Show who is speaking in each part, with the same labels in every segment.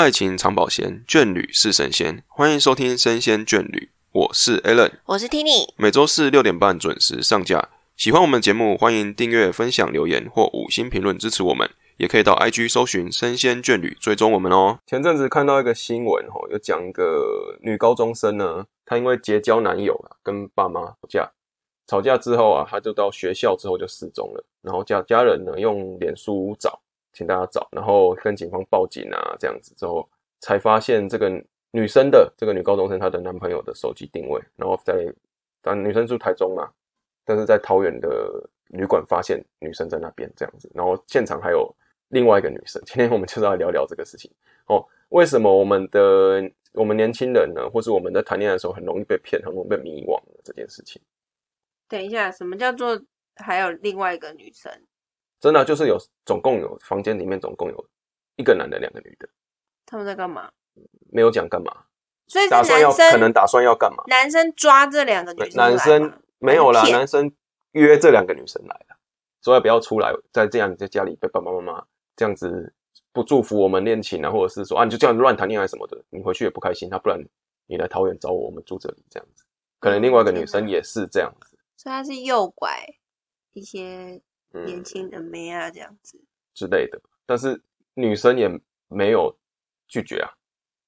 Speaker 1: 爱情长保鲜，眷侣是神仙。欢迎收听《生鲜眷侣》，我是 Alan，
Speaker 2: 我是 Tini。
Speaker 1: 每周四六点半准时上架。喜欢我们节目，欢迎订阅、分享、留言或五星评论支持我们。也可以到 IG 搜寻“生鲜眷侣”，追踪我们哦。前阵子看到一个新闻，吼，有讲一个女高中生呢，她因为结交男友啊，跟爸妈吵架，吵架之后啊，她就到学校之后就失踪了。然后家家人呢用脸书找，请大家找，然后跟警方报警啊，这样子之后才发现这个女生的这个女高中生她的男朋友的手机定位，然后在但女生住台中嘛，但是在桃园的旅馆发现女生在那边这样子，然后现场还有。另外一个女生，今天我们就是要聊聊这个事情哦。为什么我们的我们年轻人呢，或是我们在谈恋爱的时候很容易被骗，很容易被迷惘这件事情？
Speaker 2: 等一下，什么叫做还有另外一个女生？
Speaker 1: 真的就是有，总共有房间里面总共有一个男的，两个女的。
Speaker 2: 他们在干嘛？
Speaker 1: 没有讲干嘛。
Speaker 2: 所以
Speaker 1: 打算要可能打算要干嘛？
Speaker 2: 男生抓这两个女生，
Speaker 1: 男生没有啦，男生约这两个女生来了，所以不要出来，在这样在家里被爸爸妈妈。这样子不祝福我们恋情啊，或者是说啊，你就这样乱谈恋爱什么的，你回去也不开心。他不然你来桃园找我，我们住这里这样子。可能另外一个女生也是这样子，
Speaker 2: 所以他是诱拐一些年轻的妹啊，这样子
Speaker 1: 之类的。但是女生也没有拒绝啊。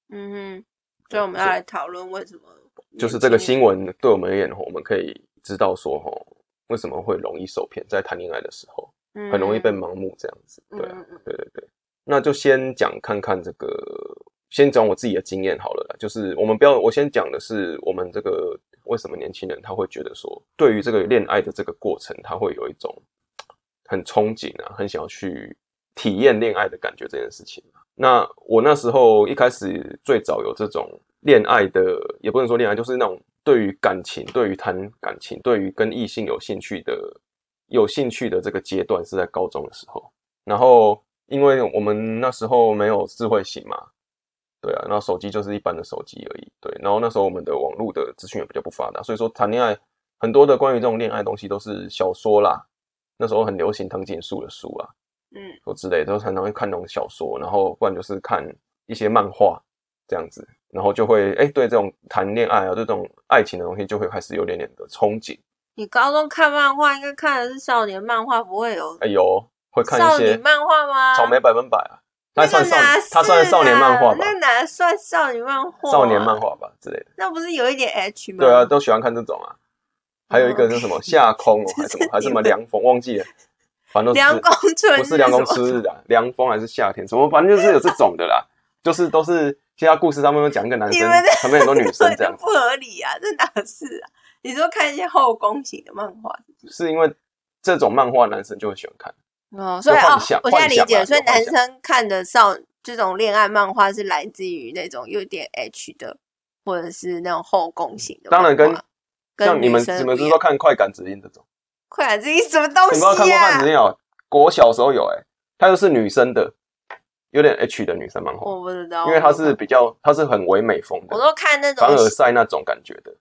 Speaker 2: 嗯哼，所以我们要来讨论为什么，
Speaker 1: 就是这个新闻对我们而言，我们可以知道说，吼，为什么会容易受骗，在谈恋爱的时候。很容易被盲目这样子，对啊，对对对，那就先讲看看这个，先讲我自己的经验好了啦。就是我们不要，我先讲的是我们这个为什么年轻人他会觉得说，对于这个恋爱的这个过程，他会有一种很憧憬啊，很想要去体验恋爱的感觉这件事情。那我那时候一开始最早有这种恋爱的，也不能说恋爱，就是那种对于感情、对于谈感情、对于跟异性有兴趣的。有兴趣的这个阶段是在高中的时候，然后因为我们那时候没有智慧型嘛，对啊，然后手机就是一般的手机而已，对，然后那时候我们的网络的资讯也比较不发达，所以说谈恋爱很多的关于这种恋爱东西都是小说啦，那时候很流行藤井树的书啊，嗯，或之类都常常会看那种小说，然后不然就是看一些漫画这样子，然后就会哎对这种谈恋爱啊这种爱情的东西就会开始有点点的憧憬。
Speaker 2: 你高中看漫画，应该看的是少年漫画，不会有？
Speaker 1: 哎呦，会看
Speaker 2: 一些漫画吗？
Speaker 1: 草莓百分百啊，
Speaker 2: 那
Speaker 1: 算少，他算少年漫画吧？
Speaker 2: 那哪算少女漫画？
Speaker 1: 少年漫画吧之类的。
Speaker 2: 那不是有一点 H 吗？
Speaker 1: 对啊，都喜欢看这种啊。还有一个是什么 夏空，哦还是什么，还是什么凉风，忘记了。反正
Speaker 2: 凉宫春
Speaker 1: 不是凉宫春日的凉风，还是夏天？什么？反正就是有这种的啦。就是都是其他故事上面都讲一个男生，旁边很多女生 这样，
Speaker 2: 不合理啊！这哪是啊？你说看一些后宫型的漫画，
Speaker 1: 是因为这种漫画男生就会喜欢看
Speaker 2: 哦，所以哦，我现在理解，所以男生看的少这种恋爱漫画是来自于那种有点 H 的，或者是那种后宫型的。
Speaker 1: 当然跟像你们你们是说看快感指引这种？
Speaker 2: 快感指引什么东西啊？
Speaker 1: 看过快感指引哦，国小时候有哎，它又是女生的，有点 H 的女生漫画，
Speaker 2: 我不知道，
Speaker 1: 因为它是比较它是很唯美风的，
Speaker 2: 我都看那种
Speaker 1: 凡尔赛那种感觉的。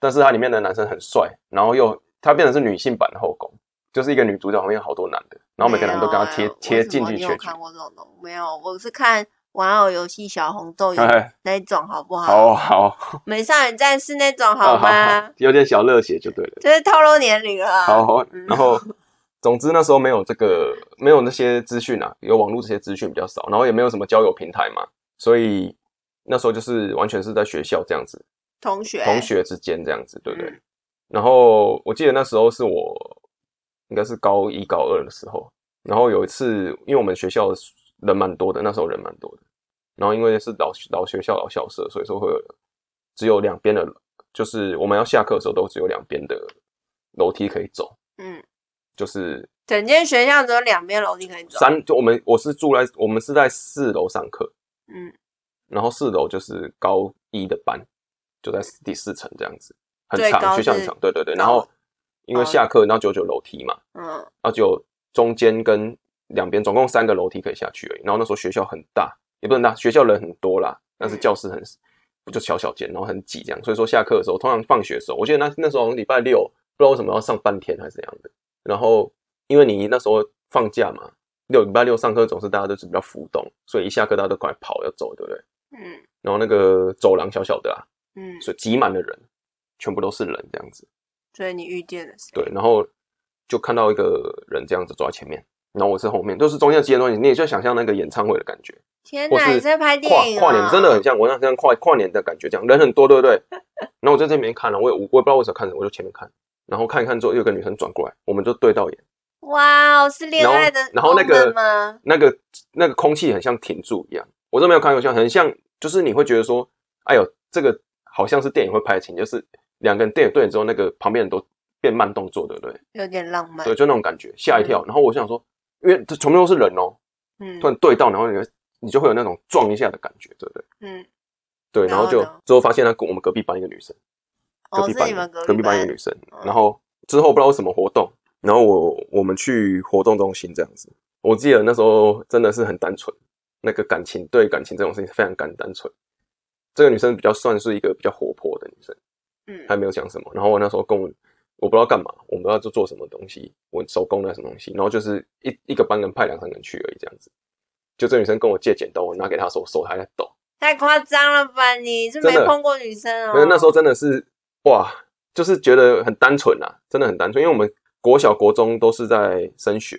Speaker 1: 但是它里面的男生很帅，然后又它变成是女性版的后宫，就是一个女主角旁边有好多男的，然后每个男都跟她贴贴进去。
Speaker 2: 你有看过这种东？没有，我是看玩偶游戏小红豆 那种，好不
Speaker 1: 好？好好。
Speaker 2: 美少女战士那种好吗？
Speaker 1: 有点小热血就对了。
Speaker 2: 就是透露年龄了。
Speaker 1: 好，然后 总之那时候没有这个，没有那些资讯啊，有网络这些资讯比较少，然后也没有什么交友平台嘛，所以那时候就是完全是在学校这样子。
Speaker 2: 同学
Speaker 1: 同学之间这样子，对不对？然后我记得那时候是我应该是高一高二的时候，然后有一次，因为我们学校人蛮多的，那时候人蛮多的，然后因为是老老学校老校舍，所以说会有只有两边的，就是我们要下课的时候都只有两边的楼梯可以走，嗯，就是
Speaker 2: 整间学校只有两边楼梯可以走。
Speaker 1: 三就我们我是住在我们是在四楼上课，嗯，然后四楼就是高一的班。就在第四层这样子，很长，学校很长，对对对。然后因为下课，然后九九楼梯嘛，嗯，然后就中间跟两边总共三个楼梯可以下去而已。然后那时候学校很大，也不能大，学校人很多啦，但是教室很不就小小间，然后很挤这样。所以说下课的时候，通常放学的时候，我记得那那时候礼拜六不知道为什么要上半天还是怎样的。然后因为你那时候放假嘛，六礼拜六上课总是大家都是比较浮动，所以一下课大家都赶快跑要走，对不对？嗯。然后那个走廊小小的啊，嗯，所以挤满了人，全部都是人这样子。
Speaker 2: 所以你遇见了
Speaker 1: 对，然后就看到一个人这样子坐在前面，然后我是后面，都是中间接的东西，你也就想象那个演唱会的感觉。
Speaker 2: 天哪！你在拍电影？
Speaker 1: 跨跨年真的很像，我那像跨跨年的感觉，这样人很多，对不对？然后我在这边看了，我也我也不知道为什么看着，我就前面看，然后看一看之后，又有个女生转过来，我们就对到眼。
Speaker 2: 哇，是恋爱的，
Speaker 1: 然后那个那个那个空气很像停住一样，我都没有看过像，很像，就是你会觉得说，哎呦，这个好像是电影会拍的情，就是两个人电影对了之后，那个旁边人都变慢动作，对不对？
Speaker 2: 有点浪漫，
Speaker 1: 对，就那种感觉，吓一跳。然后我想说，因为这全部都是人哦，嗯，突然对到，然后你你就会有那种撞一下的感觉，对不对？嗯，对，然后就之后发现他跟我们隔壁班一个女生，
Speaker 2: 隔壁
Speaker 1: 班隔壁班一个女生，然后之后不知道什么活动。然后我我们去活动中心这样子，我记得那时候真的是很单纯，那个感情对感情这种事情非常干单纯。这个女生比较算是一个比较活泼的女生，嗯，还没有讲什么。然后我那时候跟我我不知道干嘛，我不知道做做什么东西，我手工的什么东西。然后就是一一个班人派两三个人去而已这样子。就这女生跟我借剪刀，我拿给她手手还在抖，
Speaker 2: 太夸张了吧？你是没碰过女生哦？
Speaker 1: 没有，那时候真的是哇，就是觉得很单纯啊，真的很单纯，因为我们。国小、国中都是在升学，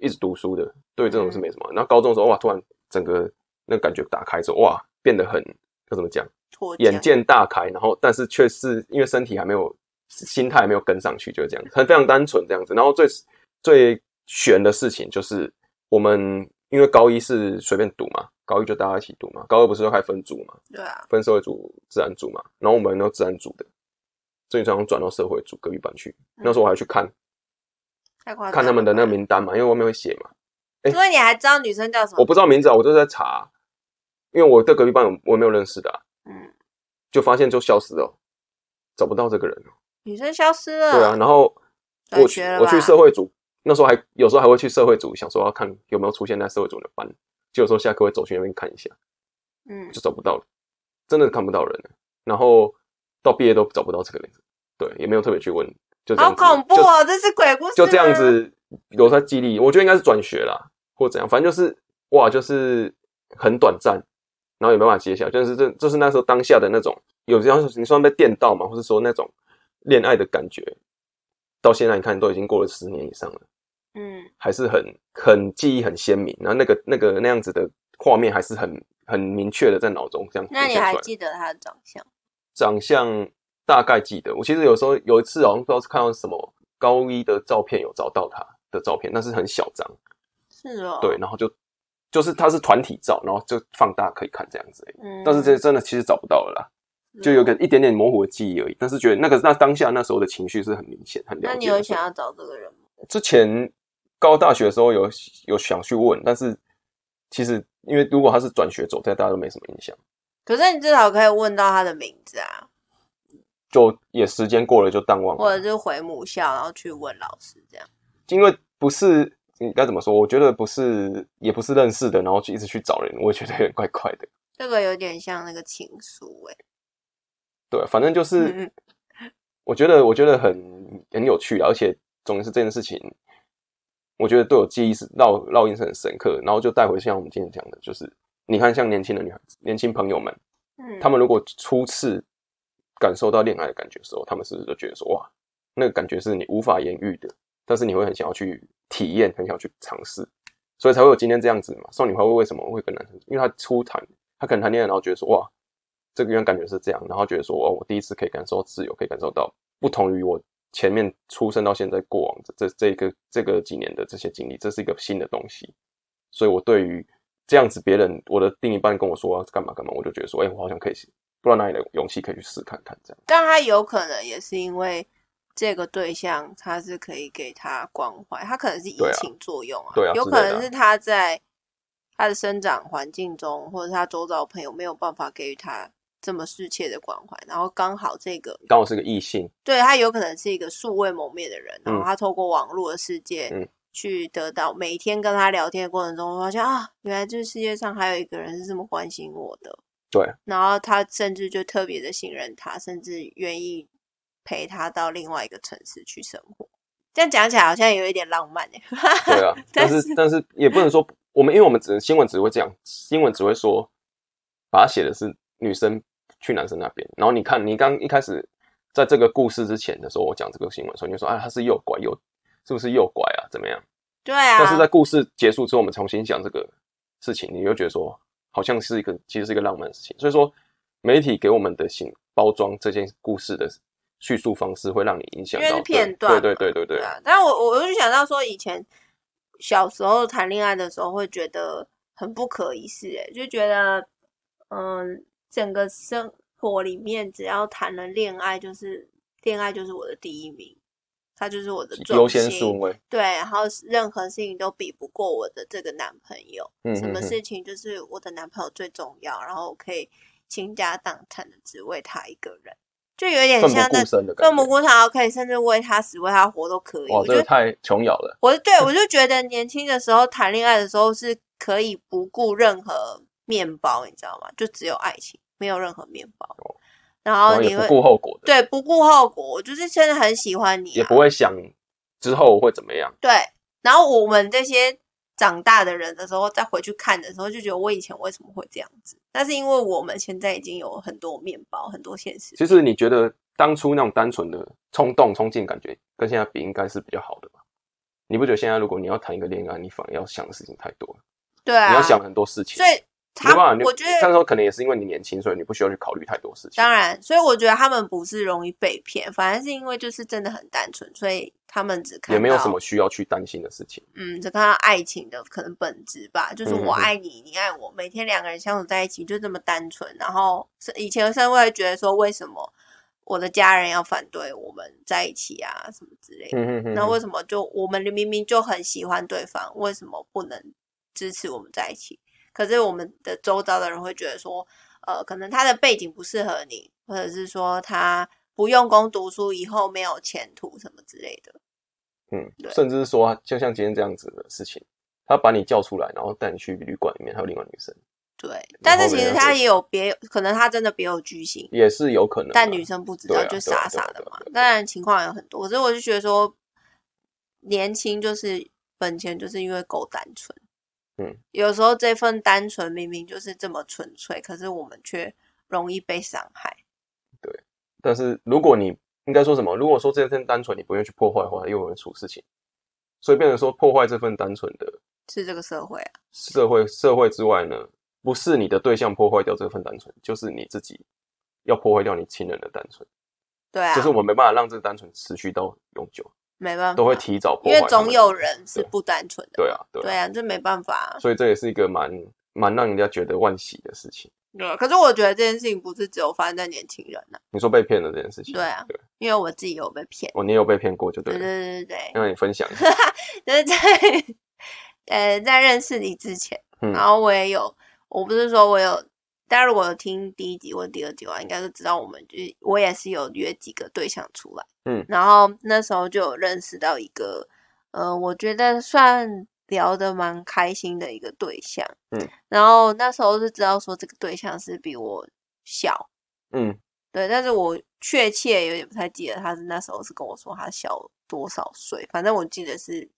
Speaker 1: 一直读书的，对这种是没什么。然后高中的时候，哇，突然整个那感觉打开之后，哇，变得很要怎么讲？眼界大开。然后，但是却是因为身体还没有，心态还没有跟上去，就是这样子，很非常单纯这样子。然后最最悬的事情就是，我们因为高一是随便读嘛，高一就大家一起读嘛，高二不是要开分组嘛？
Speaker 2: 对啊，
Speaker 1: 分社会组、自然组嘛。然后我们都自然组的，这一张转到社会组隔壁班去。那时候我还去看。看他们的那个名单嘛，因为外面会写嘛。
Speaker 2: 所以你还知道女生叫什么？
Speaker 1: 我不知道名字啊，我就在查。因为我在隔壁班，我没有认识的。嗯。就发现就消失了，找不到这个人了。
Speaker 2: 女生消失了。
Speaker 1: 对啊，然后我去我去社会组，那时候还有时候还会去社会组，想说要看有没有出现在社会组的班，就有时候下课会走去那边看一下。嗯。就找不到了，真的看不到人了。然后到毕业都找不到这个人，对，也没有特别去问。
Speaker 2: 就好恐怖哦！这是鬼故事。
Speaker 1: 就这样子留在记忆，我觉得应该是转学啦，或怎样，反正就是哇，就是很短暂，然后也没办法接下，就是这，就是那时候当下的那种，有这样你算被电到嘛，或是说那种恋爱的感觉，到现在你看都已经过了十年以上了，嗯，还是很很记忆很鲜明，然后那个那个那样子的画面还是很很明确的在脑中这样。
Speaker 2: 那你还记得他的长相？
Speaker 1: 长相。大概记得，我其实有时候有一次好像不知道是看到什么高一的照片，有找到他的照片，但是很小张，
Speaker 2: 是哦，
Speaker 1: 对，然后就就是他是团体照，然后就放大可以看这样子，嗯，但是这真的其实找不到了啦，就有个一点点模糊的记忆而已，但是觉得那个那当下那时候的情绪是很明显，很了解。那
Speaker 2: 你有想要找这个人吗？
Speaker 1: 之前高大学的时候有有想去问，但是其实因为如果他是转学走，对大家都没什么印象。
Speaker 2: 可是你至少可以问到他的名字啊。
Speaker 1: 就也时间过了就淡忘了，
Speaker 2: 或者是回母校，然后去问老师这样。
Speaker 1: 因为不是你该怎么说？我觉得不是，也不是认识的，然后就一直去找人，我觉得有点怪怪的。
Speaker 2: 这个有点像那个情书哎。
Speaker 1: 对，反正就是，我觉得我觉得很很有趣，而且总是这件事情，我觉得对我记忆是烙烙印是很深刻。然后就带回像我们今天讲的，就是你看，像年轻的女孩子、年轻朋友们，嗯，他们如果初次。感受到恋爱的感觉的时候，他们是不是就觉得说哇，那个感觉是你无法言喻的，但是你会很想要去体验，很想要去尝试，所以才会有今天这样子嘛。少女花会为什么会跟男生？因为她初谈，她可能谈恋爱，然后觉得说哇，这个人感觉是这样，然后觉得说哦，我第一次可以感受到自由，可以感受到不同于我前面出生到现在过往这这个这个几年的这些经历，这是一个新的东西，所以我对于这样子别人我的另一半跟我说干嘛干嘛，我就觉得说，哎，我好像可以。不知道哪里的勇气可以去试看看这样，
Speaker 2: 但他有可能也是因为这个对象他是可以给他关怀，他可能是移情作用啊，
Speaker 1: 对啊，
Speaker 2: 有可能是他在他的生长环境中，或者他周遭朋友没有办法给予他这么深切的关怀，然后刚好这个
Speaker 1: 刚好是个异性，
Speaker 2: 对他有可能是一个素未谋面的人，然后他透过网络的世界去得到每天跟他聊天的过程中，发现啊，原来这世界上还有一个人是这么关心我的。
Speaker 1: 对，
Speaker 2: 然后他甚至就特别的信任他，甚至愿意陪他到另外一个城市去生活。这样讲起来好像有一点浪漫
Speaker 1: 对啊，但是但是也不能说我们，因为我们只新闻只会这样，新闻只会说把它写的是女生去男生那边，然后你看你刚一开始在这个故事之前的时候，我讲这个新闻的时候，你就说啊他是诱拐，诱是不是诱拐啊？怎么样？
Speaker 2: 对啊。
Speaker 1: 但是在故事结束之后，我们重新讲这个事情，你又觉得说好像是一个其实是一个浪漫的事情。所以说媒体给我们的形包装这件故事的。叙述方式会让你影响到
Speaker 2: 片段，
Speaker 1: 对对对对对。
Speaker 2: 但我我就想到说，以前小时候谈恋爱的时候，会觉得很不可一世，哎，就觉得嗯，整个生活里面只要谈了恋爱，就是恋爱就是我的第一名，他就是我的
Speaker 1: 优先顺位。
Speaker 2: 对，然后任何事情都比不过我的这个男朋友，什么事情就是我的男朋友最重要，然后我可以倾家荡产的只为他一个人。就有点像那
Speaker 1: 奋
Speaker 2: 不顾身可以甚至为他死为他活都可以。
Speaker 1: 我觉得太琼瑶了。
Speaker 2: 我对我 就觉得年轻的时候谈恋爱的时候是可以不顾任何面包，你知道吗？就只有爱情，没有任何面包。然后你会
Speaker 1: 不顾后果的，
Speaker 2: 对，不顾后果。我就是真的很喜欢你，
Speaker 1: 也不会想之后会怎么样。
Speaker 2: 对，然后我们这些。长大的人的时候，再回去看的时候，就觉得我以前为什么会这样子？那是因为我们现在已经有很多面包，很多现实。
Speaker 1: 其实你觉得当初那种单纯的冲动、冲劲感觉，跟现在比，应该是比较好的吧？你不觉得现在如果你要谈一个恋爱，你反而要想的事情太多了？
Speaker 2: 对啊，
Speaker 1: 你要想很多事情。
Speaker 2: 所以。他，我觉得，
Speaker 1: 那时候可能也是因为你年轻，所以你不需要去考虑太多事情。
Speaker 2: 当然，所以我觉得他们不是容易被骗，反而是因为就是真的很单纯，所以他们只看
Speaker 1: 也没有什么需要去担心的事情。
Speaker 2: 嗯，只看到爱情的可能本质吧，就是我爱你，你爱我，每天两个人相处在一起就这么单纯。然后以前的社会觉得说，为什么我的家人要反对我们在一起啊，什么之类的？嗯嗯那为什么就我们明明就很喜欢对方，为什么不能支持我们在一起？可是我们的周遭的人会觉得说，呃，可能他的背景不适合你，或者是说他不用功读书，以后没有前途什么之类的。
Speaker 1: 嗯，甚至是说，就像今天这样子的事情，他把你叫出来，然后带你去旅馆里面，还有另外女生。
Speaker 2: 对，但是其实他也有别，可能他真的别有居心，
Speaker 1: 也是有可能。
Speaker 2: 但女生不知道，就傻傻的嘛。当然情况有很多，可是我就觉得说，年轻就是本钱，就是因为够单纯。嗯，有时候这份单纯明明就是这么纯粹，可是我们却容易被伤害。
Speaker 1: 对，但是如果你应该说什么？如果说这份单纯你不愿意去破坏的话，又会出事情。所以变成说破坏这份单纯的，
Speaker 2: 是这个社会啊。
Speaker 1: 社会社会之外呢，不是你的对象破坏掉这份单纯，就是你自己要破坏掉你亲人的单纯。
Speaker 2: 对啊，
Speaker 1: 就是我们没办法让这个单纯持续到永久。
Speaker 2: 没办法，
Speaker 1: 都会提早破
Speaker 2: 坏，因为总有人是不单纯的。
Speaker 1: 对啊，
Speaker 2: 对啊，这没办法。
Speaker 1: 所以这也是一个蛮蛮让人家觉得万喜的事情。
Speaker 2: 对，可是我觉得这件事情不是只有发生在年轻人呐。
Speaker 1: 你说被骗的这件事情，
Speaker 2: 对啊，对，因为我自己有被骗。
Speaker 1: 哦，你有被骗过就对。
Speaker 2: 对对对对，
Speaker 1: 让你分享一
Speaker 2: 下。就是在呃在认识你之前，然后我也有，我不是说我有。大家如果有听第一集或第二集的话，应该都知道，我们就我也是有约几个对象出来，嗯，然后那时候就有认识到一个，呃，我觉得算聊得蛮开心的一个对象，嗯，然后那时候是知道说这个对象是比我小，嗯，对，但是我确切有点不太记得他是那时候是跟我说他小多少岁，反正我记得是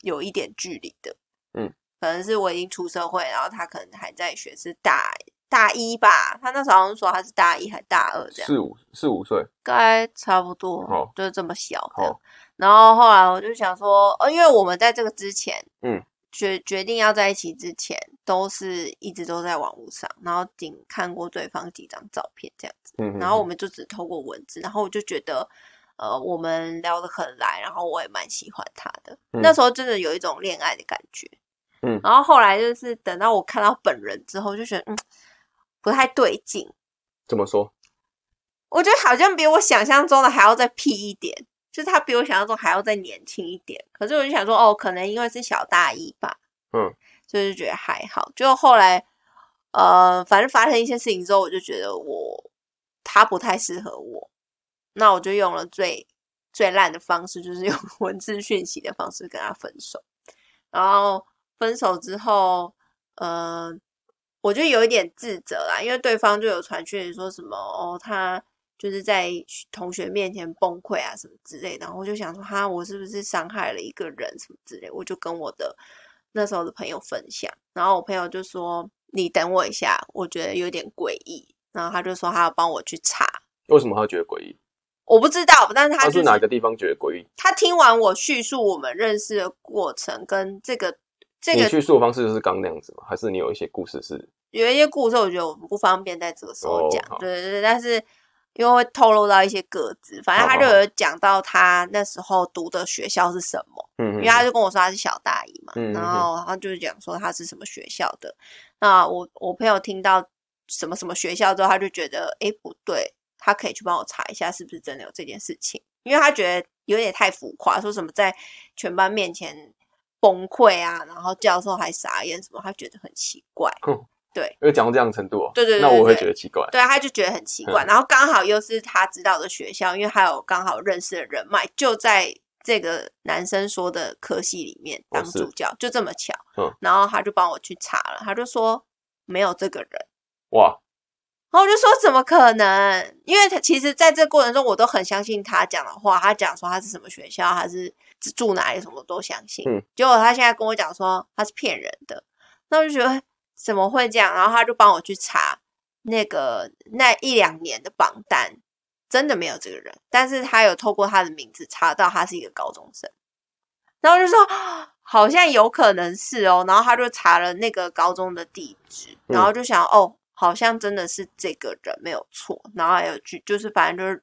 Speaker 2: 有一点距离的，嗯，可能是我已经出社会，然后他可能还在学是大。大一吧，他那时候好像说他是大一还大二这样，
Speaker 1: 四五四五岁，
Speaker 2: 该差不多，就是这么小这样。然后后来我就想说，呃，因为我们在这个之前，嗯，决决定要在一起之前，都是一直都在网络上，然后仅看过对方几张照片这样子，嗯，然后我们就只透过文字，然后我就觉得，呃，我们聊得很来，然后我也蛮喜欢他的，那时候真的有一种恋爱的感觉，嗯，然后后来就是等到我看到本人之后，就觉得，嗯。不太对劲，
Speaker 1: 怎么说？
Speaker 2: 我觉得好像比我想象中的还要再屁一点，就是他比我想象中还要再年轻一点。可是我就想说，哦，可能因为是小大一吧，嗯，所以就觉得还好。就后来，呃，反正发生一些事情之后，我就觉得我他不太适合我，那我就用了最最烂的方式，就是用 文字讯息的方式跟他分手。然后分手之后，嗯。我就有一点自责啦，因为对方就有传讯说什么哦，他就是在同学面前崩溃啊什么之类，然后我就想说，哈，我是不是伤害了一个人什么之类？我就跟我的那时候的朋友分享，然后我朋友就说：“你等我一下，我觉得有点诡异。”然后他就说他要帮我去查，
Speaker 1: 为什么他觉得诡异？
Speaker 2: 我不知道，但是他
Speaker 1: 是哪个地方觉得诡异？
Speaker 2: 他听完我叙述我们认识的过程跟这个这个
Speaker 1: 叙述的方式就是刚那样子吗？还是你有一些故事是？
Speaker 2: 有一些故事，我觉得我们不方便在这个时候讲，对对对。但是因为会透露到一些个子，反正他就有讲到他那时候读的学校是什么。嗯，因为他就跟我说他是小大一嘛，然后他就是讲说他是什么学校的。那我我朋友听到什么什么学校之后，他就觉得哎不对，他可以去帮我查一下是不是真的有这件事情，因为他觉得有点太浮夸，说什么在全班面前崩溃啊，然后教授还傻眼什么，他觉得很奇怪。对，
Speaker 1: 因为讲到这样的程度，
Speaker 2: 对对，
Speaker 1: 那我会觉得奇怪。
Speaker 2: 对，他就觉得很奇怪。然后刚好又是他知道的学校，因为他有刚好认识的人脉，就在这个男生说的科系里面当助教，就这么巧。嗯，然后他就帮我去查了，他就说没有这个人。哇！然后我就说怎么可能？因为他其实在这过程中，我都很相信他讲的话。他讲说他是什么学校，还是住哪里，什么都相信。嗯，结果他现在跟我讲说他是骗人的，那我就觉得。怎么会这样？然后他就帮我去查那个那一两年的榜单，真的没有这个人。但是他有透过他的名字查到他是一个高中生，然后就说好像有可能是哦。然后他就查了那个高中的地址，然后就想哦，好像真的是这个人没有错。然后还有去就是反正就是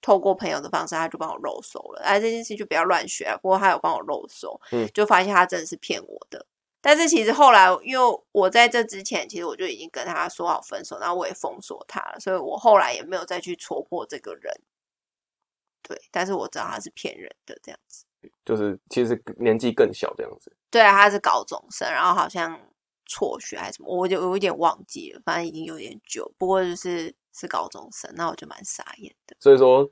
Speaker 2: 透过朋友的方式，他就帮我漏收了。哎，这件事就不要乱学了。不过他有帮我漏收，嗯，就发现他真的是骗我的。但是其实后来，因为我在这之前，其实我就已经跟他说好分手，然后我也封锁他了，所以我后来也没有再去戳破这个人。对，但是我知道他是骗人的这样子，
Speaker 1: 就是其实年纪更小这样子。
Speaker 2: 对啊，他是高中生，然后好像辍学还是什么，我就有一点忘记了，反正已经有点久。不过就是是高中生，那我就蛮傻眼的。
Speaker 1: 所以说，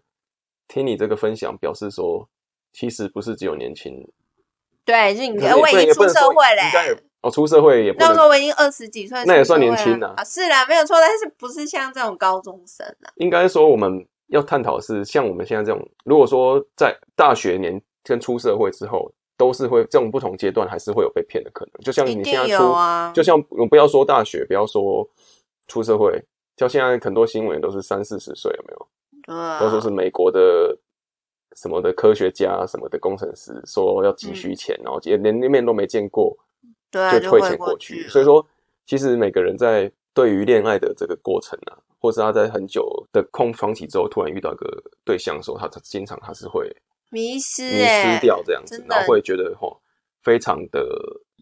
Speaker 1: 听你这个分享，表示说，其实不是只有年轻。
Speaker 2: 对，就你，我已经出社会嘞。
Speaker 1: 哦，出社会也
Speaker 2: 那时候我已经二十几岁，
Speaker 1: 那也算年轻
Speaker 2: 了啊。是啦，没有错，但是不是像这种高中生啊？
Speaker 1: 应该说我们要探讨是像我们现在这种，如果说在大学年跟出社会之后，都是会这种不同阶段，还是会有被骗的可能。就像你现在出，就像我不要说大学，不要说出社会，像现在很多新闻都是三四十岁，有没有？
Speaker 2: 对，
Speaker 1: 都说是美国的。什么的科学家，什么的工程师，说要急需钱，然后连连面都没见过，对
Speaker 2: 就
Speaker 1: 退钱过去。所以说，其实每个人在对于恋爱的这个过程啊，或是他在很久的空窗期之后，突然遇到一个对象的时候，他他经常他是会
Speaker 2: 迷失
Speaker 1: 迷失掉这样子，然后会觉得哈，非常的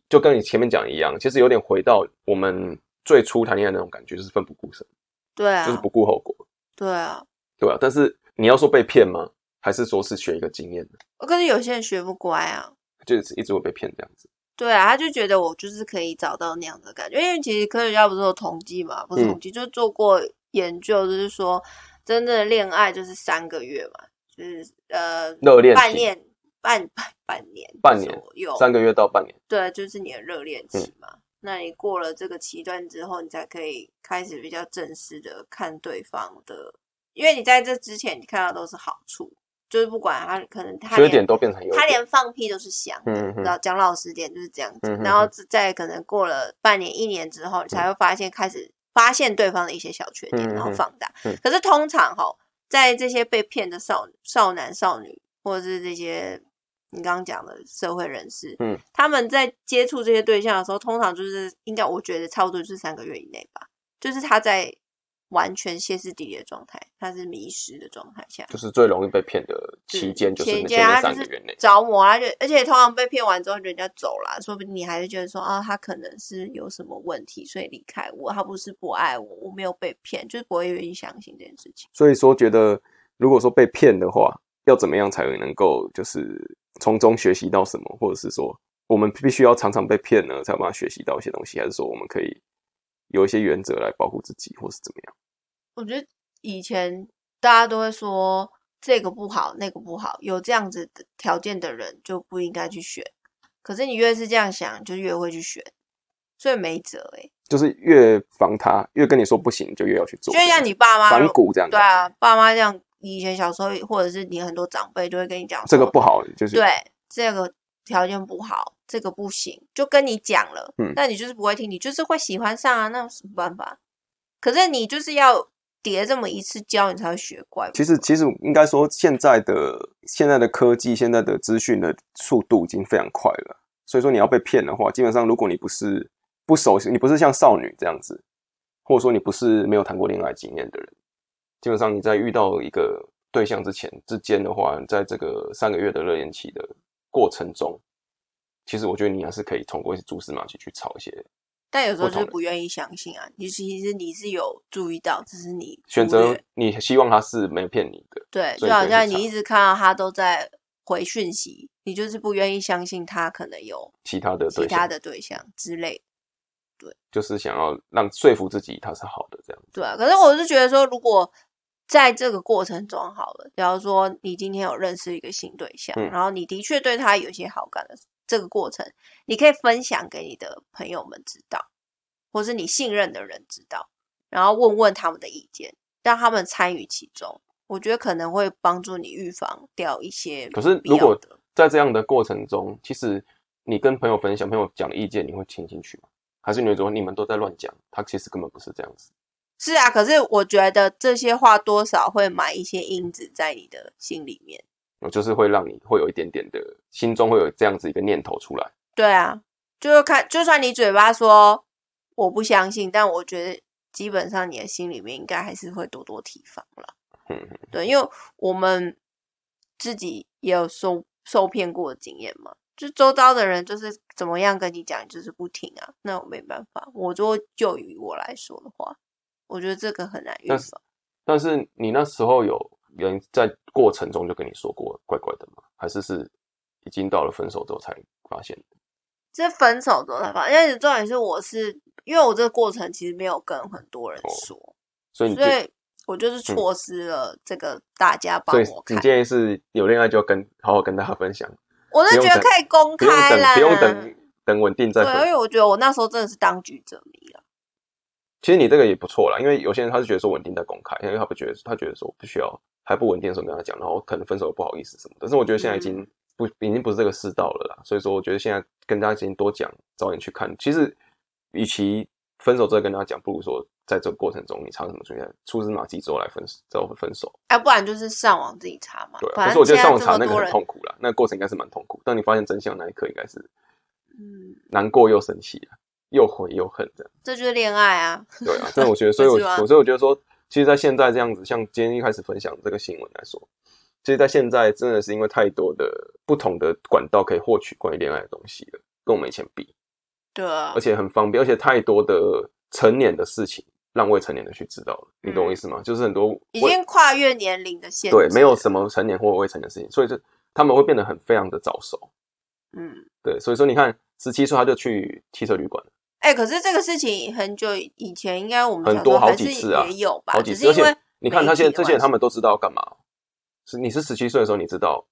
Speaker 1: 就跟你前面讲一样，其实有点回到我们最初谈恋爱那种感觉，就是奋不顾身，
Speaker 2: 对啊，
Speaker 1: 就是不顾后果，
Speaker 2: 对啊，
Speaker 1: 对啊。但是你要说被骗吗？还是说是学一个经验呢？
Speaker 2: 可是有些人学不乖啊，
Speaker 1: 就是一直会被骗这样子。
Speaker 2: 对啊，他就觉得我就是可以找到那样的感觉，因为其实科学家不是有统计嘛，不是统计就做过研究，就是说真正的恋爱就是三个月嘛，就是呃
Speaker 1: 热恋
Speaker 2: 半年半半半年
Speaker 1: 半年左右三个月到半年，
Speaker 2: 对，就是你的热恋期嘛。那你过了这个期段之后，你才可以开始比较正式的看对方的，因为你在这之前你看到都是好处。就是不管他可能他
Speaker 1: 缺点都变成
Speaker 2: 他连放屁都是香的，然后讲老实点就是这样子。然后在可能过了半年一年之后，才会发现开始发现对方的一些小缺点，然后放大。可是通常哈，在这些被骗的少少男少女，或者是这些你刚刚讲的社会人士，嗯，他们在接触这些对象的时候，通常就是应该我觉得差不多就是三个月以内吧，就是他在。完全歇斯底里的状态，他是迷失的状态下，
Speaker 1: 就是最容易被骗的期间，就是那三个月内
Speaker 2: 着魔啊！就而且通常被骗完之后，人家走了，说不定你还是觉得说啊，他可能是有什么问题，所以离开我，他不是不爱我，我没有被骗，就是不会愿意相信这件事情。
Speaker 1: 所以说，觉得如果说被骗的话，要怎么样才能够就是从中学习到什么，或者是说我们必须要常常被骗呢，才有办法学习到一些东西，还是说我们可以有一些原则来保护自己，或是怎么样？
Speaker 2: 我觉得以前大家都会说这个不好，那个不好，有这样子的条件的人就不应该去选。可是你越是这样想，就越会去选，所以没辙哎。
Speaker 1: 就是越防他，越跟你说不行，就越要去做。
Speaker 2: 就像你爸妈
Speaker 1: 反骨这样。
Speaker 2: 对啊，爸妈这样，以前小时候或者是你很多长辈就会跟你讲，
Speaker 1: 这个不好，就是
Speaker 2: 对这个条件不好，这个不行，就跟你讲了。嗯，那你就是不会听，你就是会喜欢上啊，那有什么办法？可是你就是要叠这么一次教，你才会学乖。
Speaker 1: 其实，其实应该说，现在的现在的科技，现在的资讯的速度已经非常快了。所以说，你要被骗的话，基本上如果你不是不熟悉，你不是像少女这样子，或者说你不是没有谈过恋爱经验的人，基本上你在遇到一个对象之前之间的话，在这个三个月的热恋期的过程中，其实我觉得你还是可以通过一些蛛丝马迹去抄一些。
Speaker 2: 但有时候就是不愿意相信啊，你其实你是有注意到，只是你
Speaker 1: 选择你希望他是没骗你的，
Speaker 2: 对，就好像你一直看到他都在回讯息。你就是不愿意相信他可能有
Speaker 1: 其他的
Speaker 2: 其他的对象之类，对，
Speaker 1: 就是想要让说服自己他是好的这样。
Speaker 2: 对啊，可是我是觉得说，如果在这个过程中好了，比方说你今天有认识一个新对象，然后你的确对他有些好感的这个过程，你可以分享给你的朋友们知道，或是你信任的人知道，然后问问他们的意见，让他们参与其中，我觉得可能会帮助你预防掉一些。
Speaker 1: 可是如果在这样的过程中，其实你跟朋友分享，朋友讲意见，你会听进去吗？还是你会说你们都在乱讲？他其实根本不是这样子。
Speaker 2: 是啊，可是我觉得这些话多少会埋一些因子在你的心里面，
Speaker 1: 就是会让你会有一点点的心中会有这样子一个念头出来。
Speaker 2: 对啊，就是看，就算你嘴巴说我不相信，但我觉得基本上你的心里面应该还是会多多提防了。嗯，对，因为我们自己也有受。受骗过的经验嘛，就周遭的人就是怎么样跟你讲，就是不听啊。那我没办法，我就就于我来说的话，我觉得这个很难预防。
Speaker 1: 但是你那时候有人在过程中就跟你说过怪怪的吗？还是是已经到了分手之后才发现的？
Speaker 2: 是分手之后才发现，因为重点是我是因为我这个过程其实没有跟很多人说，
Speaker 1: 所以
Speaker 2: 所以。我就是错失了这个大家帮我看。
Speaker 1: 你建议是有恋爱就要跟好好跟大家分享。
Speaker 2: 我是觉得可以公开
Speaker 1: 啦，不用等等稳定再。
Speaker 2: 对，因为我觉得我那时候真的是当局者迷了。
Speaker 1: 其实你这个也不错啦，因为有些人他是觉得说稳定再公开，因为他不觉得他觉得说不需要还不稳定的时候跟他讲，然后可能分手不好意思什么。但是我觉得现在已经不已经不是这个世道了啦，所以说我觉得现在跟大家进行多讲，早点去看。其实与其分手之后跟大家讲，不如说。在这个过程中，你查什么出现出资马迹之后来分之后分手，
Speaker 2: 哎，不然就是上网自己查嘛。
Speaker 1: 对，可是我觉得上网查那个很痛苦啦，那个过程应该是蛮痛苦。当你发现真相那一刻，应该是嗯难过又生气啊，又悔又恨这样。
Speaker 2: 这就是恋爱啊。
Speaker 1: 对啊，但我觉得，所以我所以我觉得说，其实，在现在这样子，像今天一开始分享这个新闻来说，其实，在现在真的是因为太多的不同的管道可以获取关于恋爱的东西了，跟我们以前比，
Speaker 2: 对啊，
Speaker 1: 而且很方便，而且太多的成年的事情。让未成年的去知道了，你懂我意思吗？就是很多
Speaker 2: 已经跨越年龄的限
Speaker 1: 制，对，没有什么成年或未成年的事情，所以就他们会变得很非常的早熟。嗯，对，所以说你看，十七岁他就去汽车旅馆
Speaker 2: 哎，可是这个事情很久以前应该我们
Speaker 1: 很多好几次啊，
Speaker 2: 也有吧，
Speaker 1: 好几次。而且你看他现在这些人，他们都知道要干嘛。是你是十七岁的时候，你知道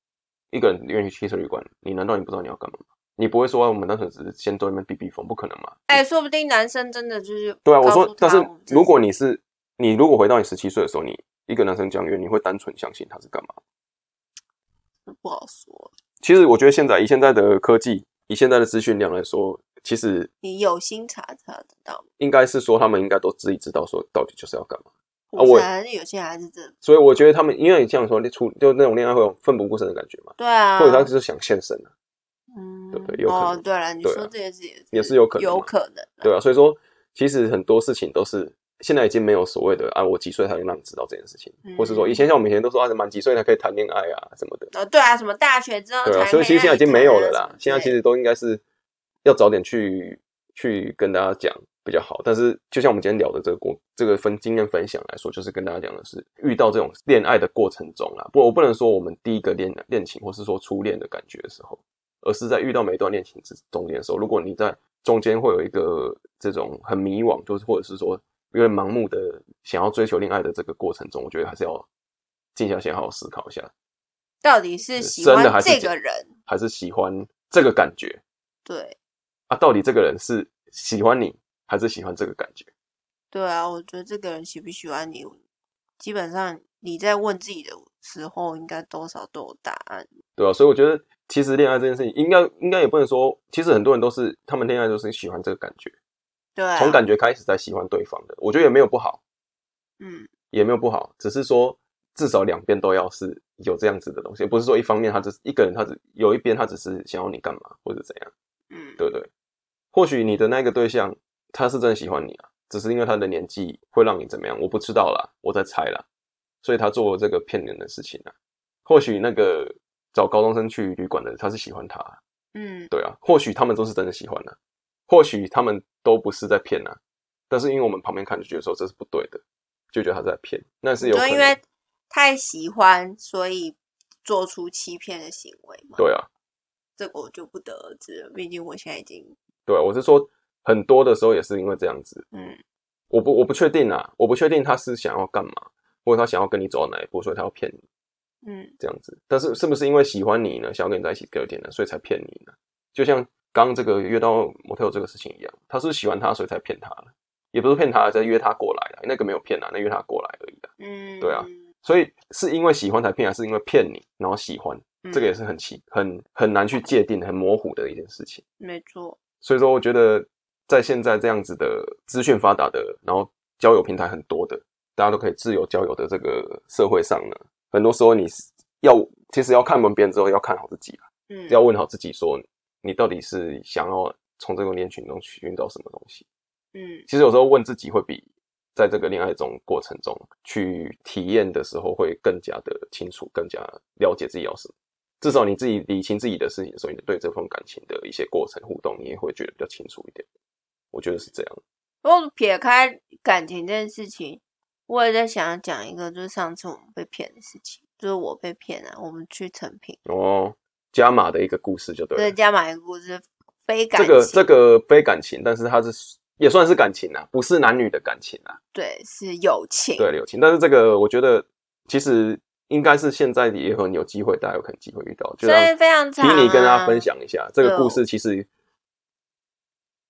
Speaker 1: 一个人愿意去汽车旅馆，你难道你不知道你要干嘛吗？你不会说我们那时候只是先在那边避避风，不可能嘛？
Speaker 2: 哎，说不定男生真的就是
Speaker 1: 对啊。我说，但是如果你是你，如果回到你十七岁的时候，你一个男生讲约，你会单纯相信他是干嘛？
Speaker 2: 不好说。
Speaker 1: 其实我觉得现在以现在的科技，以现在的资讯量来说，其实
Speaker 2: 你有心查查得到。
Speaker 1: 应该是说他们应该都自己知道说到底就是要干嘛。
Speaker 2: 啊，我有些还是这。
Speaker 1: 所以我觉得他们，因为你这样说，你出就那种恋爱会有奋不顾身的感觉嘛？
Speaker 2: 对啊。
Speaker 1: 或者他就是想献身啊。嗯，对对？有可能。
Speaker 2: 对了，你说这件事也
Speaker 1: 也是有可能，
Speaker 2: 有可能。
Speaker 1: 对啊，所以说其实很多事情都是现在已经没有所谓的啊，我几岁才能让你知道这件事情，或是说以前像我们以前都说啊，满几岁才可以谈恋爱啊什么的。
Speaker 2: 哦，对啊，什么大学之后对
Speaker 1: 啊，所以其实现在已经没有了啦。现在其实都应该是要早点去去跟大家讲比较好。但是就像我们今天聊的这个过这个分经验分享来说，就是跟大家讲的是遇到这种恋爱的过程中啊，不，我不能说我们第一个恋恋情或是说初恋的感觉的时候。而是在遇到每一段恋情之中间的时候，如果你在中间会有一个这种很迷惘，就是或者是说有点盲目的想要追求恋爱的这个过程中，我觉得还是要静下心好好思考一下，
Speaker 2: 到底是喜欢这个人，
Speaker 1: 还是喜欢这个感觉？
Speaker 2: 对
Speaker 1: 啊，到底这个人是喜欢你，还是喜欢这个感觉？
Speaker 2: 对啊，我觉得这个人喜不喜欢你，基本上你在问自己的时候，应该多少都有答案。
Speaker 1: 对啊，所以我觉得其实恋爱这件事情，应该应该也不能说，其实很多人都是他们恋爱都是喜欢这个感觉，
Speaker 2: 对，
Speaker 1: 从感觉开始在喜欢对方的，我觉得也没有不好，
Speaker 2: 嗯，
Speaker 1: 也没有不好，只是说至少两边都要是有这样子的东西，不是说一方面他只是一个人，他只有一边他只是想要你干嘛或者怎样，
Speaker 2: 嗯，
Speaker 1: 对不对？或许你的那个对象他是真的喜欢你啊。只是因为他的年纪会让你怎么样？我不知道啦，我在猜啦，所以他做这个骗人的事情啊。或许那个找高中生去旅馆的，他是喜欢他，
Speaker 2: 嗯，
Speaker 1: 对啊。或许他们都是真的喜欢的，或许他们都不是在骗啊。但是因为我们旁边看就觉得说这是不对的，就觉得他在骗，那是有可能
Speaker 2: 因为太喜欢，所以做出欺骗的行为嘛。
Speaker 1: 对啊，
Speaker 2: 这个我就不得而知了。毕竟我现在已经
Speaker 1: 对，我是说。很多的时候也是因为这样子，
Speaker 2: 嗯，
Speaker 1: 我不我不确定啊，我不确定他是想要干嘛，或者他想要跟你走到哪一步，所以他要骗你，
Speaker 2: 嗯，
Speaker 1: 这样子。但是是不是因为喜欢你呢，想要跟你在一起隔天呢，所以才骗你呢？就像刚这个约到模特这个事情一样，他是喜欢他，所以才骗他了，也不是骗他，在约他过来的，那个没有骗啊，那约他过来而已啊，
Speaker 2: 嗯，
Speaker 1: 对啊，所以是因为喜欢才骗，还是因为骗你然后喜欢？这个也是很奇很很难去界定、很模糊的一件事情。
Speaker 2: 没错，
Speaker 1: 所以说我觉得。在现在这样子的资讯发达的，然后交友平台很多的，大家都可以自由交友的这个社会上呢，很多时候你要其实要看完别人之后，要看好自己
Speaker 2: 嗯，
Speaker 1: 要问好自己，说你到底是想要从这个恋群中寻找什么东西，
Speaker 2: 嗯，
Speaker 1: 其实有时候问自己会比在这个恋爱中过程中去体验的时候会更加的清楚，更加了解自己要什么。至少你自己理清自己的事情的时候，你对这份感情的一些过程互动，你也会觉得比较清楚一点。我觉得是这样。
Speaker 2: 如果撇开感情这件事情，我也在想要讲一个，就是上次我们被骗的事情，就是我被骗了。我们去成品
Speaker 1: 哦，加码的一个故事就对。
Speaker 2: 对，加码一个故事，非感
Speaker 1: 这个这个非感情，但是它是也算是感情啊，不是男女的感情啊。
Speaker 2: 对，是友情。
Speaker 1: 对，友情。但是这个我觉得其实应该是现在也很有机会，大家有可能机会遇到。
Speaker 2: 所以非常
Speaker 1: 请你跟大家分享一下这个故事，其实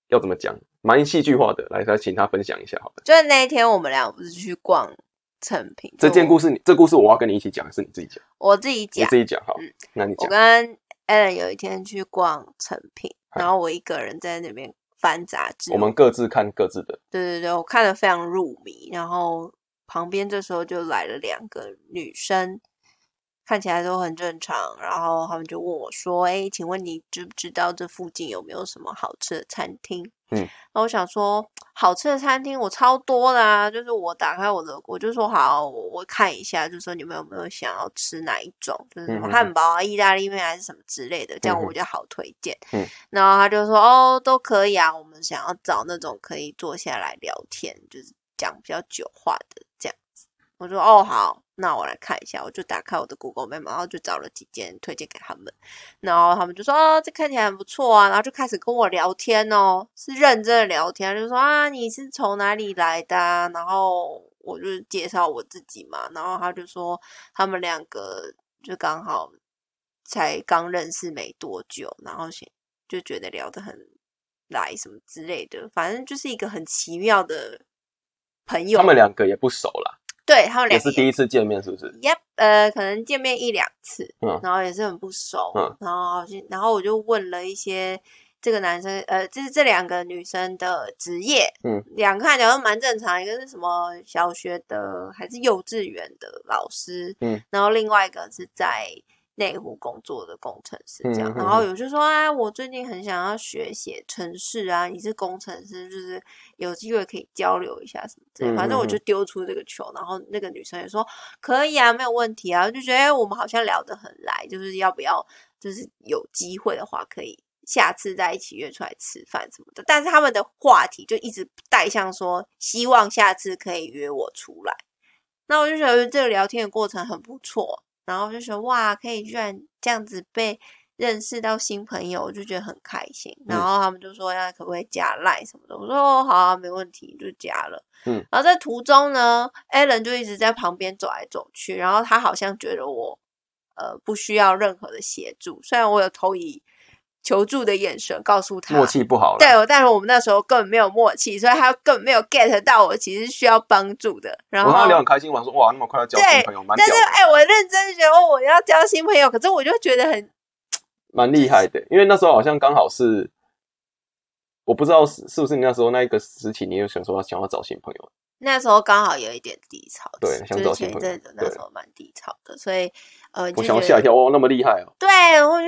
Speaker 1: 要怎么讲？蛮戏剧化的，来，来，请他分享一下，好了。
Speaker 2: 就是那一天，我们俩不是去逛成品。
Speaker 1: 这件故事，你这故事我要跟你一起讲，还是你自己讲？
Speaker 2: 我自己讲，
Speaker 1: 你自己讲，好。那你讲。
Speaker 2: 我跟 Allen 有一天去逛成品，然后我一个人在那边翻杂志。
Speaker 1: 我们各自看各自的。
Speaker 2: 对对对，我看的非常入迷。然后旁边这时候就来了两个女生。看起来都很正常，然后他们就问我说：“哎，请问你知不知道这附近有没有什么好吃的餐厅？”
Speaker 1: 嗯，
Speaker 2: 然后我想说，好吃的餐厅我超多啦，就是我打开我的，我就说好，我看一下，就说你们有没有想要吃哪一种，就是什么汉堡啊、意大利面还是什么之类的，这样我就好推荐。
Speaker 1: 嗯，
Speaker 2: 然后他就说：“哦，都可以啊，我们想要找那种可以坐下来聊天，就是讲比较久话的这样子。”我说：“哦，好。”那我来看一下，我就打开我的 Google Map，然后就找了几间推荐给他们，然后他们就说啊，这看起来很不错啊，然后就开始跟我聊天哦，是认真的聊天，就说啊，你是从哪里来的？然后我就介绍我自己嘛，然后他就说他们两个就刚好才刚认识没多久，然后就觉得聊得很来什么之类的，反正就是一个很奇妙的朋友。
Speaker 1: 他们两个也不熟啦。
Speaker 2: 对他们俩
Speaker 1: 也是第一次见面，是不是
Speaker 2: ？Yep，呃，可能见面一两次，
Speaker 1: 嗯，
Speaker 2: 然后也是很不熟，
Speaker 1: 嗯，
Speaker 2: 然后然后我就问了一些这个男生，呃，就是这两个女生的职业，
Speaker 1: 嗯，
Speaker 2: 两个看起来都蛮正常，一个是什么小学的还是幼稚园的老师，
Speaker 1: 嗯，
Speaker 2: 然后另外一个是在。内湖工作的工程师这样，然后有就说啊，我最近很想要学写程式啊，你是工程师，就是有机会可以交流一下什么之类。反正我就丢出这个球，然后那个女生也说可以啊，没有问题啊，就觉得我们好像聊得很来，就是要不要，就是有机会的话，可以下次再一起约出来吃饭什么的。但是他们的话题就一直带向说，希望下次可以约我出来。那我就觉得这个聊天的过程很不错。然后就说哇，可以居然这样子被认识到新朋友，我就觉得很开心。然后他们就说要可不可以加赖什么的，我说哦好啊，没问题，就加了。
Speaker 1: 嗯，
Speaker 2: 然后在途中呢，Allen 就一直在旁边走来走去，然后他好像觉得我呃不需要任何的协助，虽然我有投以求助的眼神告诉他
Speaker 1: 默契不好了。
Speaker 2: 对，但是我们那时候根本没有默契，所以他根本没有 get 到我其实需要帮助的。然后
Speaker 1: 他聊很开心，我说哇，那么快要交新朋友，蛮
Speaker 2: 但是哎，我认真觉得我要交新朋友，可是我就觉得很
Speaker 1: 蛮厉害的，因为那时候好像刚好是。我不知道是是不是你那时候那一个时期，你有想说想要找新朋友？
Speaker 2: 那时候刚好有一点低潮，
Speaker 1: 对，想找新朋友。
Speaker 2: 那时候蛮低潮的，所以呃，
Speaker 1: 我想要吓一跳，哦，那么厉害哦。
Speaker 2: 对，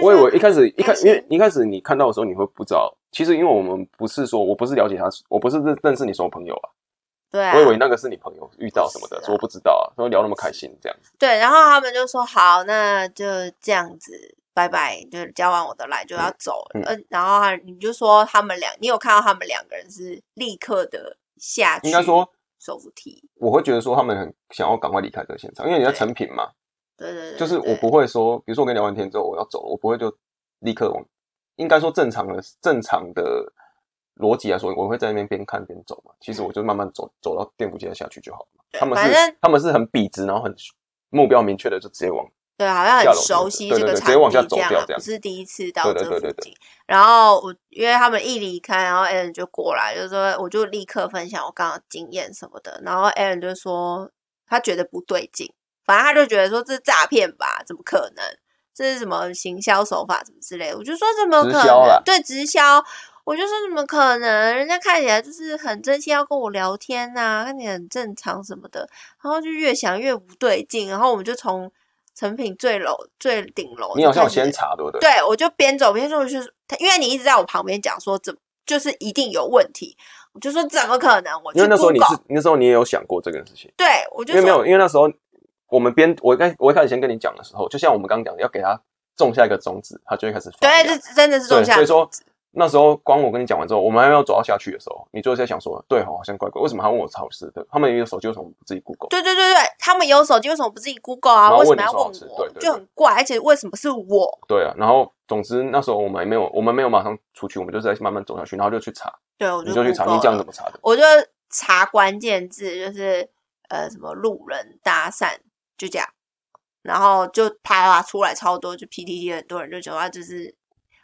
Speaker 1: 我以为一开始一开，因为一开始你看到的时候，你会不知道，其实因为我们不是说我不是了解他，我不是认认识你什么朋友啊。
Speaker 2: 对，
Speaker 1: 我以为那个是你朋友遇到什么的，我不知道啊。然后聊那么开心这样子。
Speaker 2: 对，然后他们就说好，那就这样子。拜拜，就是交完我的来就要走，嗯，然后你就说他们两，你有看到他们两个人是立刻的下去，
Speaker 1: 应该说
Speaker 2: 手扶梯，
Speaker 1: 我会觉得说他们很想要赶快离开这个现场，因为你在成品嘛，
Speaker 2: 对对对，
Speaker 1: 就是我不会说，比如说我跟你聊完天之后我要走了，我不会就立刻往，应该说正常的正常的逻辑来说，我会在那边边看边走嘛，其实我就慢慢走走到电扶梯下去就好了，他们是他们是很笔直，然后很目标明确的就直接往。
Speaker 2: 对，好像很熟悉这个场地这样，不是第一次到这附近。然后我因为他们一离开，然后 Aaron 就过来，就说我就立刻分享我刚刚经验什么的。然后 Aaron 就说他觉得不对劲，反正他就觉得说这是诈骗吧？怎么可能？这是什么行销手法什么之类的？我就说怎么可能？对，直销。我就说怎么可能？人家看起来就是很真心要跟我聊天呐，看起来很正常什么的。然后就越想越不对劲，然后我们就从。成品最楼最顶楼，
Speaker 1: 你好像有先查对不对？
Speaker 2: 对，我就边走边说，我就是他，因为你一直在我旁边讲说，怎就是一定有问题，我就说怎么可能？我
Speaker 1: 因为那时候你是那时候你也有想过这个事情，
Speaker 2: 对我就
Speaker 1: 因为没有，因为那时候我们边我刚我一开始先跟你讲的时候，就像我们刚刚讲的，要给他种下一个种子，他就会开始
Speaker 2: 对，这真的是种下，
Speaker 1: 所以说。那时候，光我跟你讲完之后，我们还没有走到下去的时候，你就在想说，对好像怪怪，为什么他问我超市的？他们有手机，为什么不自己 Google？
Speaker 2: 对对对对，他们有手机，为什么不自己 Google 啊？为什么要问我？就很怪，而且为什么是我？
Speaker 1: 对啊，然后总之那时候我们还没有，我们没有马上出去，我们就是在慢慢走下去，然后就去查。
Speaker 2: 对，我
Speaker 1: 就去查，你这样怎么查的？
Speaker 2: 我就查关键字，就是呃什么路人搭讪，就这样，然后就啪啪出来超多，就 PTT 很多人就讲话，就是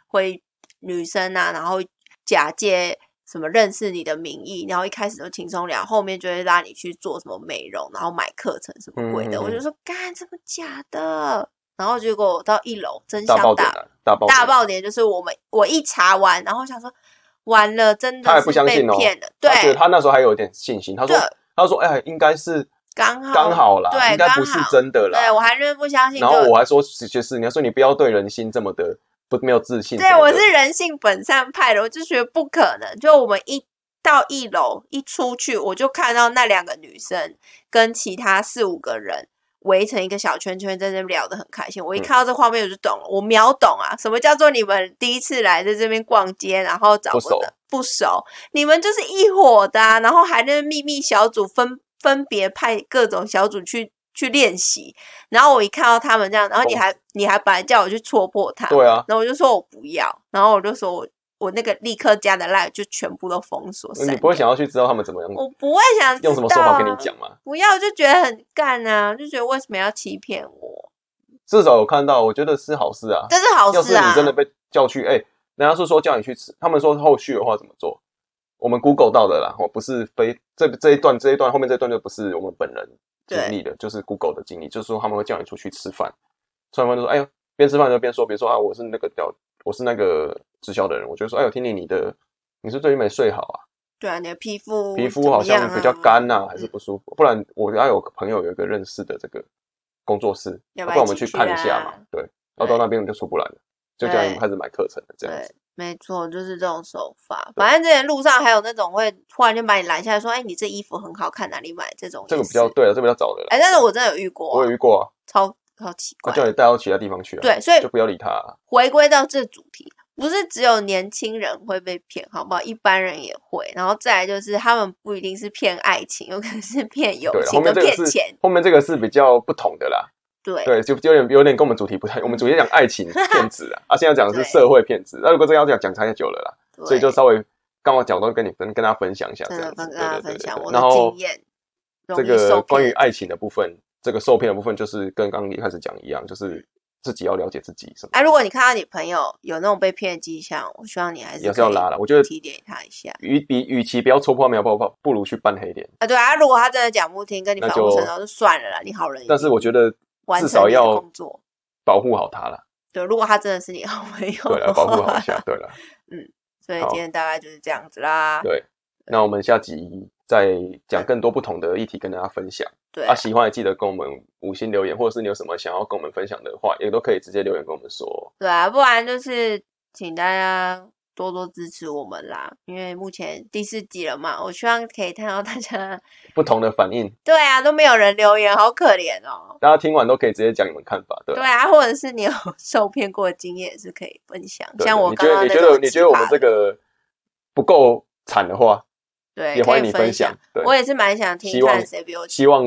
Speaker 2: 会女生啊，然后。假借什么认识你的名义，然后一开始就轻松聊，后面就会拉你去做什么美容，然后买课程什么鬼的。我就说干这么假的，然后结果我到一楼，真相大
Speaker 1: 大爆
Speaker 2: 大爆点就是我们我一查完，然后想说完了，真的是被骗了。对，
Speaker 1: 他那时候还有点信心，他说他说哎，应该是
Speaker 2: 刚好
Speaker 1: 刚好啦，
Speaker 2: 对，
Speaker 1: 应该不是真的啦。
Speaker 2: 对我还是不相信。
Speaker 1: 然后我还说就是你要说你不要对人心这么的。不没有自信，
Speaker 2: 对我是人性本善派的，我就觉得不可能。就我们一到一楼一出去，我就看到那两个女生跟其他四五个人围成一个小圈圈，在那聊得很开心。我一看到这画面，我就懂了，我秒懂啊！什么叫做你们第一次来在这边逛街，然后找不熟，不熟，你们就是一伙的，然后还那秘密小组分分别派各种小组去。去练习，然后我一看到他们这样，然后你还你还本来叫我去戳破他，
Speaker 1: 对啊，
Speaker 2: 然后我就说我不要，然后我就说我我那个立刻加的 line 就全部都封锁。
Speaker 1: 你不会想要去知道他们怎么样？
Speaker 2: 我不会想
Speaker 1: 用什么说法跟你讲吗？
Speaker 2: 不要，就觉得很干啊，就觉得为什么要欺骗我？
Speaker 1: 至少有看到，我觉得是好事啊，
Speaker 2: 这是好
Speaker 1: 事啊。要是你真的被叫去，哎，人家是说叫你去吃，他们说后续的话怎么做？我们 Google 到的啦，哦不是非这这一段这一段后面这一段就不是我们本人。经历的，就是 Google 的经历，就是说他们会叫你出去吃饭，吃完饭就说：“哎呦，边吃饭就边说，比如说啊，我是那个叫我是那个直销的人，我就说：哎呦，听听你的，你是最近没睡好啊？
Speaker 2: 对啊，你的皮肤
Speaker 1: 皮肤好像比较干呐，还是不舒服？不然我要有朋友有一个认识的这个工作室，要不然我们去看一下嘛？对，然后到那边我就出不来了，就叫你们开始买课程了，这样子。”
Speaker 2: 没错，就是这种手法。反正之前路上还有那种会突然就把你拦下来说：“哎，你这衣服很好看，哪里买？”这种
Speaker 1: 这个比较对了，这比较早的。
Speaker 2: 哎，但是我真的有遇过，
Speaker 1: 我有遇过啊，
Speaker 2: 超超奇怪。
Speaker 1: 叫你带到其他地方去啊？
Speaker 2: 对，所以
Speaker 1: 就不要理他。
Speaker 2: 回归到这主题，不是只有年轻人会被骗，好不好？一般人也会。然后再来就是，他们不一定是骗爱情，有可能是骗友情跟骗钱。
Speaker 1: 后面这个是比较不同的啦。
Speaker 2: 对
Speaker 1: 对，就有点有点跟我们主题不太，我们主题讲爱情 骗子啊，啊，现在讲的是社会骗子。那如果真要讲，讲太久了啦，所以就稍微刚好讲都跟你跟跟大家分享一下这样子，对对对。然后这个关于爱情的部分，这个受骗的部分，就是跟刚刚一开始讲一样，就是自己要了解自己什么。
Speaker 2: 哎，如果你看到你朋友有那种被骗的迹象，我希望你还是
Speaker 1: 也是要拉了。我觉得
Speaker 2: 提点他一下。
Speaker 1: 与比与其不要戳破苗头，不不如去扮黑脸
Speaker 2: 啊。对啊，如果他真的讲不听，跟你反目成仇就算了啦，你好人。
Speaker 1: 但是我觉得至少要保护好他了。
Speaker 2: 对，如果他真的是你好朋友，
Speaker 1: 对了，保护好一下。对了，
Speaker 2: 嗯，所以今天大概就是这样子啦。
Speaker 1: 对，那我们下集再讲更多不同的议题跟大家分享。
Speaker 2: 对
Speaker 1: 啊，喜欢也记得跟我们五星留言，或者是你有什么想要跟我们分享的话，也都可以直接留言跟我们说。
Speaker 2: 对啊，不然就是请大家多多支持我们啦，因为目前第四集了嘛，我希望可以看到大家
Speaker 1: 不同的反应。
Speaker 2: 对啊，都没有人留言，好可怜哦。
Speaker 1: 大家听完都可以直接讲你们看法，对
Speaker 2: 对啊，或者是你有 受骗过的经验也是可以分享。像我刚刚
Speaker 1: 你觉得你觉得我们这个不够惨的话？
Speaker 2: 对，
Speaker 1: 也欢迎你分享。对，
Speaker 2: 我也是蛮想听看谁比我。
Speaker 1: 希望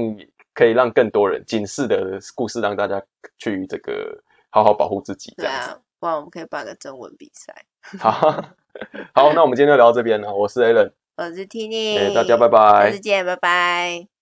Speaker 1: 可以让更多人警示的故事，让大家去这个好好保护自己。
Speaker 2: 对啊，不然我们可以办个征文比赛。
Speaker 1: 好，好，那我们今天就聊到这边了。我是 Allen，
Speaker 2: 我是 Tini，
Speaker 1: 大家拜拜，
Speaker 2: 下次见，拜拜。